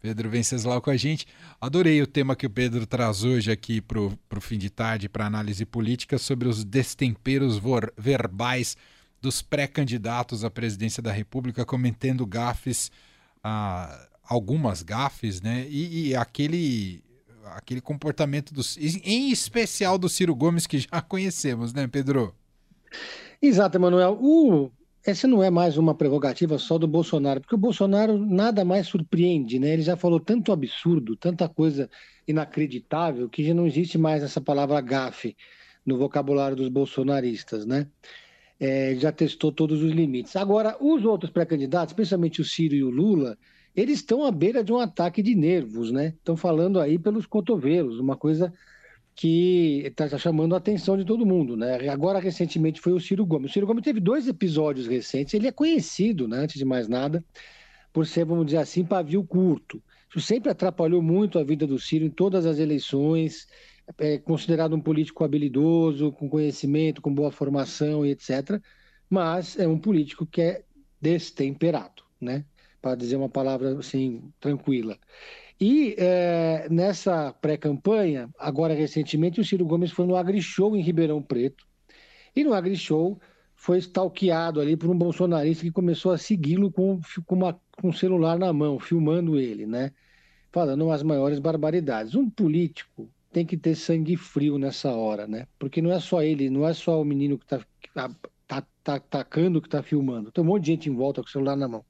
Pedro Venceslau com a gente. Adorei o tema que o Pedro traz hoje aqui para o fim de tarde, para análise política, sobre os destemperos verbais dos pré-candidatos à presidência da República, cometendo gafes, ah, algumas gafes, né? E, e, aquele, aquele comportamento, dos, em especial do Ciro Gomes, que já conhecemos, né, Pedro? Exato, Emanuel. O essa não é mais uma prerrogativa só do Bolsonaro, porque o Bolsonaro nada mais surpreende, né? Ele já falou tanto absurdo, tanta coisa inacreditável, que já não existe mais essa palavra gafe no vocabulário dos bolsonaristas, né? É, já testou todos os limites. Agora, os outros pré-candidatos, especialmente o Ciro e o Lula, eles estão à beira de um ataque de nervos, né? Estão falando aí pelos cotovelos, uma coisa que está tá chamando a atenção de todo mundo, né? Agora, recentemente, foi o Ciro Gomes. O Ciro Gomes teve dois episódios recentes. Ele é conhecido, né, antes de mais nada, por ser, vamos dizer assim, pavio curto. Isso sempre atrapalhou muito a vida do Ciro em todas as eleições. É considerado um político habilidoso, com conhecimento, com boa formação e etc. Mas é um político que é destemperado, né? Para dizer uma palavra assim tranquila. E é, nessa pré-campanha, agora recentemente, o Ciro Gomes foi no AgriShow em Ribeirão Preto. E no AgriShow foi stalkeado ali por um bolsonarista que começou a segui-lo com, com, uma, com um celular na mão, filmando ele, né? Falando as maiores barbaridades. Um político tem que ter sangue frio nessa hora, né? Porque não é só ele, não é só o menino que está tá, tá, tá atacando que está filmando. Tem um monte de gente em volta com o celular na mão.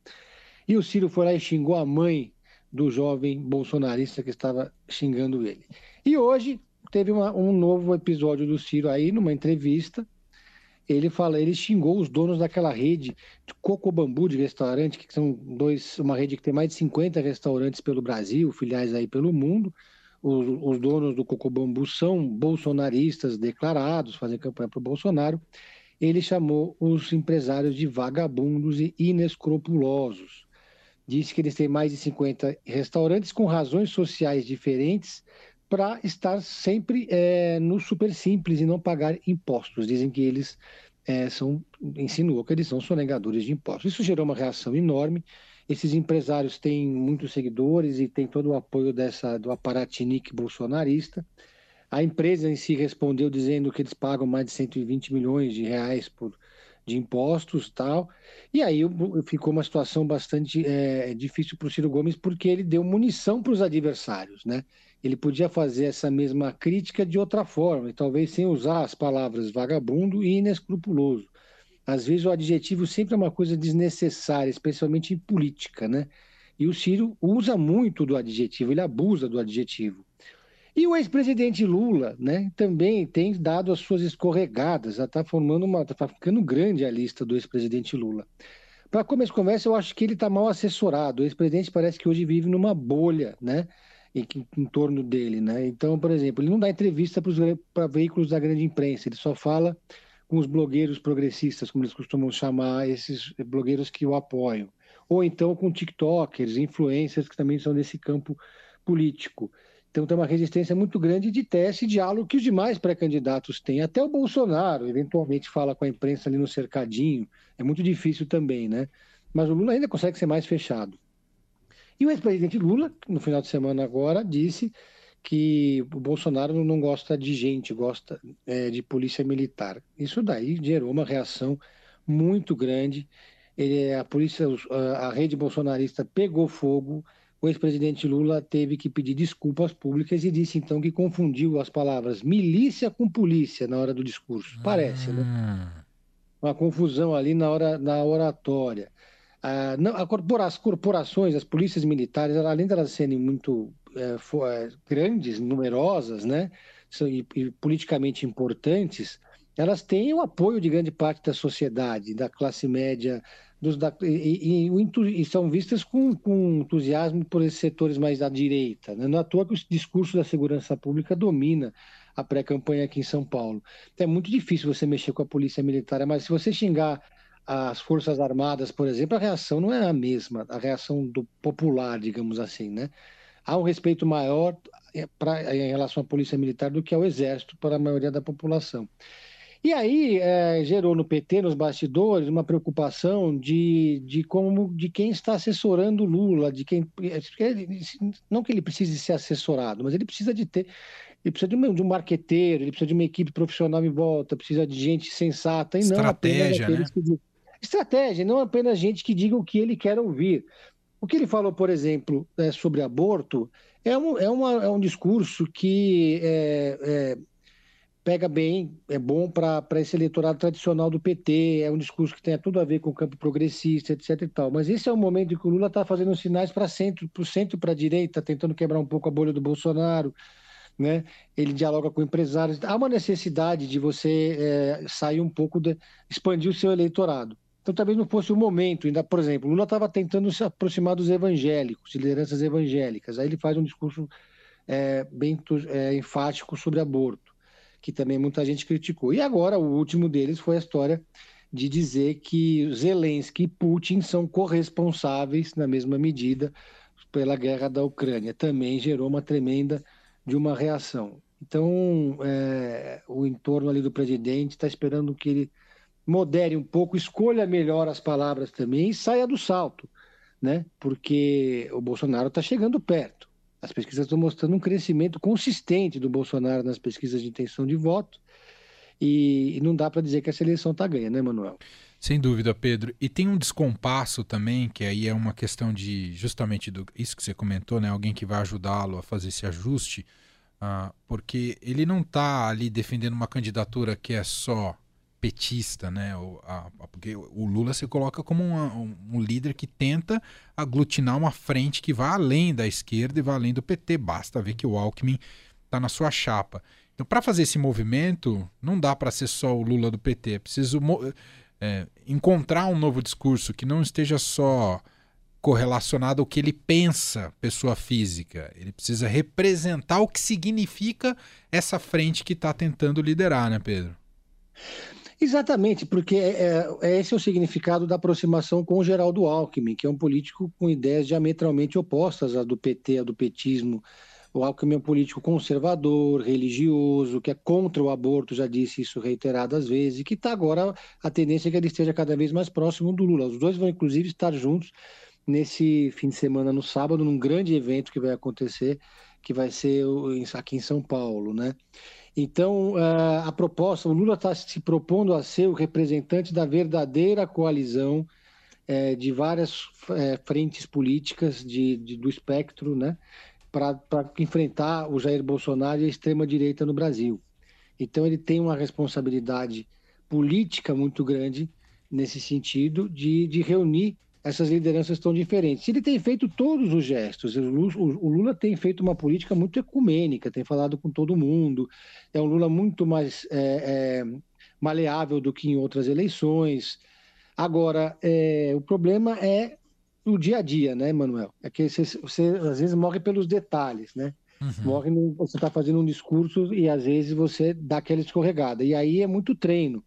E o Ciro foi lá e xingou a mãe do jovem bolsonarista que estava xingando ele. E hoje teve uma, um novo episódio do Ciro aí, numa entrevista. Ele fala, ele xingou os donos daquela rede de Coco Bambu de restaurante, que são dois, uma rede que tem mais de 50 restaurantes pelo Brasil, filiais aí pelo mundo. Os, os donos do Coco Bambu são bolsonaristas declarados, fazem campanha para o Bolsonaro. Ele chamou os empresários de vagabundos e inescrupulosos disse que eles têm mais de 50 restaurantes com razões sociais diferentes para estar sempre é, no super simples e não pagar impostos. Dizem que eles é, são, insinuou que eles são sonegadores de impostos. Isso gerou uma reação enorme. Esses empresários têm muitos seguidores e têm todo o apoio dessa, do aparatinique bolsonarista. A empresa em si respondeu dizendo que eles pagam mais de 120 milhões de reais por, de impostos tal. E aí ficou uma situação bastante é, difícil para o Ciro Gomes, porque ele deu munição para os adversários, né? Ele podia fazer essa mesma crítica de outra forma, e talvez sem usar as palavras vagabundo e inescrupuloso. Às vezes o adjetivo sempre é uma coisa desnecessária, especialmente em política, né? E o Ciro usa muito do adjetivo, ele abusa do adjetivo. E o ex-presidente Lula, né, também tem dado as suas escorregadas, já está formando uma, está ficando grande a lista do ex-presidente Lula. Para começar a conversa, eu acho que ele está mal assessorado. O ex-presidente parece que hoje vive numa bolha, né, em, em, torno dele, né. Então, por exemplo, ele não dá entrevista para veículos da grande imprensa, ele só fala com os blogueiros progressistas, como eles costumam chamar esses blogueiros que o apoiam, ou então com tiktokers, influencers que também são desse campo político. Então tem uma resistência muito grande de teste e diálogo que os demais pré-candidatos têm. Até o Bolsonaro, eventualmente, fala com a imprensa ali no cercadinho. É muito difícil também, né? Mas o Lula ainda consegue ser mais fechado. E o ex-presidente Lula, no final de semana agora, disse que o Bolsonaro não gosta de gente, gosta é, de polícia militar. Isso daí gerou uma reação muito grande. Ele, a polícia, a rede bolsonarista pegou fogo, o ex-presidente Lula teve que pedir desculpas públicas e disse então que confundiu as palavras milícia com polícia na hora do discurso. Parece, né? Ah. Uma confusão ali na hora na oratória. Ah, não, as corporações, as polícias militares, além de elas serem muito é, for, é, grandes, numerosas, né, e, e politicamente importantes, elas têm o apoio de grande parte da sociedade, da classe média dos, da, e, e, e, são vistas com, com, entusiasmo por esses setores mais da direita. Né? Não é à toa que o discurso da segurança pública domina a pré-campanha aqui em São Paulo. Então, é muito difícil você mexer com a polícia militar, mas se você xingar as Forças Armadas, por exemplo, a reação não é a mesma, a reação do popular, digamos assim, né? Há um respeito maior é, pra, em relação à polícia militar do que ao exército para a maioria da população. E aí é, gerou no PT, nos bastidores, uma preocupação de, de como de quem está assessorando Lula, de quem não que ele precise ser assessorado, mas ele precisa de ter ele precisa de um, de um marqueteiro, ele precisa de uma equipe profissional em volta, precisa de gente sensata e não apenas né? estratégia, não apenas gente que diga o que ele quer ouvir. O que ele falou, por exemplo, é, sobre aborto é um, é, uma, é um discurso que é, é, pega bem, é bom para esse eleitorado tradicional do PT, é um discurso que tem tudo a ver com o campo progressista, etc. e tal. Mas esse é o momento em que o Lula está fazendo sinais para centro, para o centro, para a direita, tentando quebrar um pouco a bolha do Bolsonaro. Né? Ele dialoga com empresários. Há uma necessidade de você é, sair um pouco, de, expandir o seu eleitorado. Então talvez não fosse o momento, ainda, por exemplo, Lula estava tentando se aproximar dos evangélicos, de lideranças evangélicas. Aí ele faz um discurso é, bem é, enfático sobre aborto que também muita gente criticou. E agora, o último deles foi a história de dizer que Zelensky e Putin são corresponsáveis, na mesma medida, pela guerra da Ucrânia. Também gerou uma tremenda de uma reação. Então, é, o entorno ali do presidente está esperando que ele modere um pouco, escolha melhor as palavras também e saia do salto, né? Porque o Bolsonaro está chegando perto. As pesquisas estão mostrando um crescimento consistente do Bolsonaro nas pesquisas de intenção de voto. E, e não dá para dizer que essa eleição está ganha, né, Manuel? Sem dúvida, Pedro. E tem um descompasso também, que aí é uma questão de justamente do, isso que você comentou, né? Alguém que vai ajudá-lo a fazer esse ajuste, uh, porque ele não está ali defendendo uma candidatura que é só petista, né? O, a, porque o Lula se coloca como uma, um, líder que tenta aglutinar uma frente que vai além da esquerda e vai além do PT. Basta ver que o Alckmin está na sua chapa. Então, para fazer esse movimento, não dá para ser só o Lula do PT. É preciso é, encontrar um novo discurso que não esteja só correlacionado ao que ele pensa, pessoa física. Ele precisa representar o que significa essa frente que está tentando liderar, né, Pedro? Exatamente, porque é, é, é, esse é o significado da aproximação com o Geraldo Alckmin, que é um político com ideias diametralmente opostas à do PT, à do petismo. O Alckmin é um político conservador, religioso, que é contra o aborto, já disse isso reiteradas vezes, e que está agora a tendência é que ele esteja cada vez mais próximo do Lula. Os dois vão, inclusive, estar juntos nesse fim de semana, no sábado, num grande evento que vai acontecer, que vai ser aqui em São Paulo, né? Então, a proposta, o Lula está se propondo a ser o representante da verdadeira coalizão é, de várias é, frentes políticas de, de, do espectro, né, para enfrentar o Jair Bolsonaro e a extrema-direita no Brasil. Então, ele tem uma responsabilidade política muito grande nesse sentido de, de reunir essas lideranças tão diferentes. Ele tem feito todos os gestos. O Lula, tem feito uma política muito ecumênica, tem falado com todo mundo. É um Lula muito mais é, é, maleável do que em outras eleições. Agora, é, o problema é o dia a dia, né, Manuel? É que você, você às vezes morre pelos detalhes, né? Uhum. Morre, no, você está fazendo um discurso e às vezes você dá aquela escorregada. E aí é muito treino.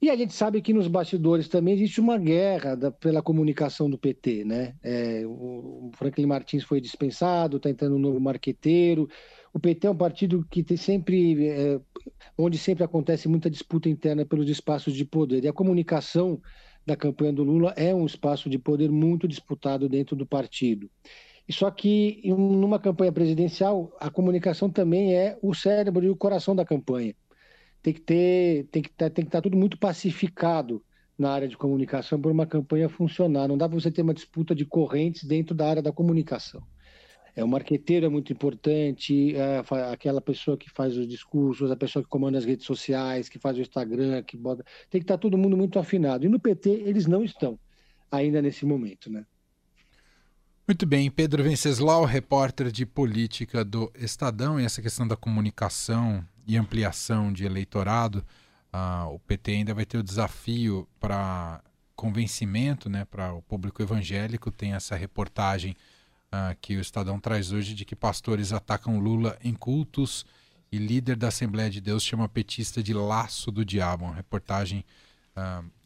E a gente sabe que nos bastidores também existe uma guerra da, pela comunicação do PT, né? É, o Franklin Martins foi dispensado, está entrando um novo marqueteiro. O PT é um partido que tem sempre, é, onde sempre acontece muita disputa interna pelos espaços de poder. E a comunicação da campanha do Lula é um espaço de poder muito disputado dentro do partido. Só que numa campanha presidencial, a comunicação também é o cérebro e o coração da campanha tem que ter, tem que tá, tem que estar tá tudo muito pacificado na área de comunicação para uma campanha funcionar. Não dá para você ter uma disputa de correntes dentro da área da comunicação. É, o marqueteiro é muito importante, é, aquela pessoa que faz os discursos, a pessoa que comanda as redes sociais, que faz o Instagram, que bota. Tem que estar tá todo mundo muito afinado. E no PT eles não estão ainda nesse momento, né? Muito bem, Pedro Venceslau, repórter de política do Estadão, e essa questão da comunicação e ampliação de eleitorado, o PT ainda vai ter o desafio para convencimento, né, para o público evangélico. Tem essa reportagem que o Estadão traz hoje de que pastores atacam Lula em cultos e líder da Assembleia de Deus chama petista de laço do diabo. Uma reportagem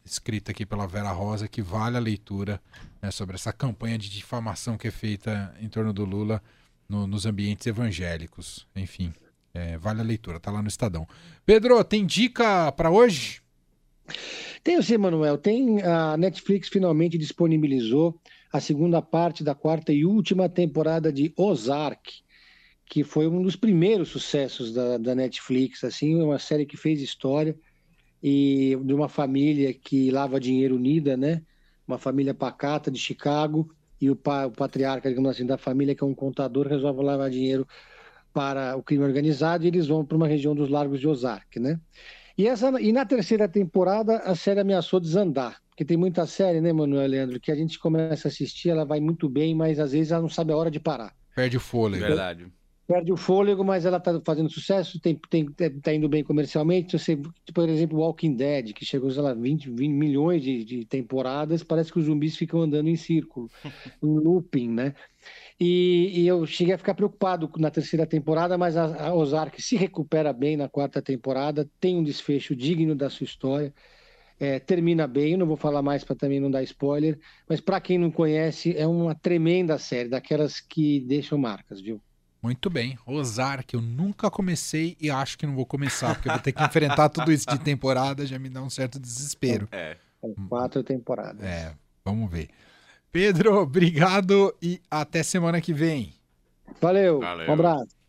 escrita aqui pela Vera Rosa que vale a leitura né, sobre essa campanha de difamação que é feita em torno do Lula no, nos ambientes evangélicos. Enfim. É, vale a leitura, tá lá no Estadão. Pedro, tem dica para hoje? Tenho sim, Manuel. Tem a Netflix finalmente disponibilizou a segunda parte da quarta e última temporada de Ozark, que foi um dos primeiros sucessos da, da Netflix. Assim, uma série que fez história e de uma família que lava dinheiro unida, né? Uma família pacata de Chicago e o, pa, o patriarca, digamos assim, da família, que é um contador, resolve lavar dinheiro para o crime organizado e eles vão para uma região dos Largos de Ozark, né? E, essa, e na terceira temporada a série ameaçou desandar, porque tem muita série, né, Manuel Leandro, que a gente começa a assistir, ela vai muito bem, mas às vezes ela não sabe a hora de parar. Perde o fôlego. Verdade. Perde o fôlego, mas ela está fazendo sucesso, tem, tem, tá indo bem comercialmente. Você, por exemplo, Walking Dead, que chegou, sei lá, 20, 20 milhões de, de temporadas, parece que os zumbis ficam andando em círculo, em looping, né? E, e, eu cheguei a ficar preocupado na terceira temporada, mas a, a Ozark se recupera bem na quarta temporada, tem um desfecho digno da sua história, é, termina bem. Não vou falar mais para também não dar spoiler, mas para quem não conhece, é uma tremenda série, daquelas que deixam marcas, viu? Muito bem. Ozark, eu nunca comecei e acho que não vou começar, porque eu vou ter que enfrentar tudo isso de temporada, já me dá um certo desespero. É. São quatro temporadas. É, vamos ver. Pedro, obrigado e até semana que vem. Valeu, Valeu. um abraço.